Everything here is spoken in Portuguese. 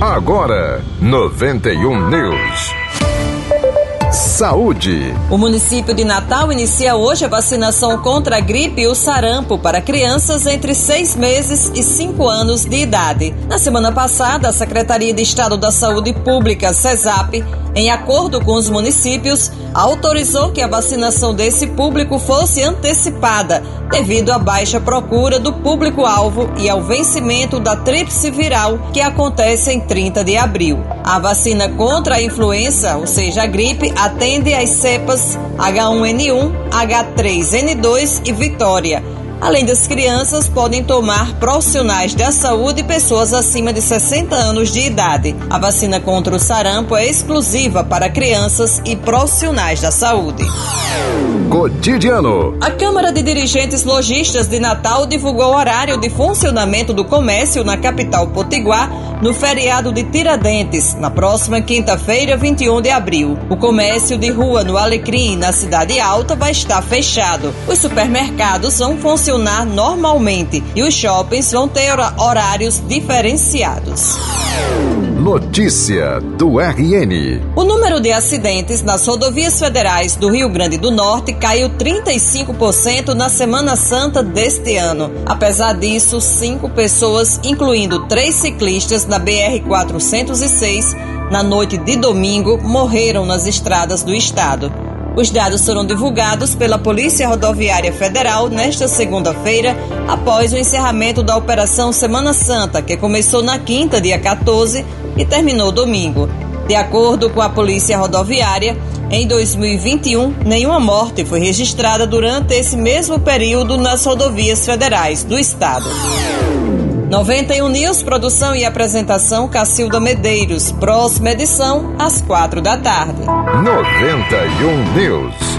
Agora, 91 News. Saúde. O município de Natal inicia hoje a vacinação contra a gripe e o sarampo para crianças entre seis meses e cinco anos de idade. Na semana passada, a Secretaria de Estado da Saúde Pública, CESAP, em acordo com os municípios, autorizou que a vacinação desse público fosse antecipada, devido à baixa procura do público-alvo e ao vencimento da tríplice viral, que acontece em 30 de abril. A vacina contra a influenza, ou seja, a gripe, atende às cepas H1N1, H3N2 e Vitória Além das crianças, podem tomar profissionais da saúde e pessoas acima de 60 anos de idade. A vacina contra o sarampo é exclusiva para crianças e profissionais da saúde. Cotidiano. A Câmara de Dirigentes Logistas de Natal divulgou o horário de funcionamento do comércio na capital potiguar no feriado de Tiradentes, na próxima quinta-feira, 21 de abril. O comércio de rua no Alecrim, na Cidade Alta, vai estar fechado. Os supermercados vão funcionar normalmente e os shoppings vão ter horários diferenciados. Notícia do RN. O número de acidentes nas rodovias federais do Rio Grande do Norte caiu 35% na Semana Santa deste ano. Apesar disso, cinco pessoas, incluindo três ciclistas da BR-406, na noite de domingo, morreram nas estradas do estado. Os dados foram divulgados pela Polícia Rodoviária Federal nesta segunda-feira, após o encerramento da Operação Semana Santa, que começou na quinta, dia 14, e terminou domingo. De acordo com a Polícia Rodoviária, em 2021, nenhuma morte foi registrada durante esse mesmo período nas rodovias federais do estado. 91 News, produção e apresentação Cacilda Medeiros. Próxima edição, às quatro da tarde. 91 News.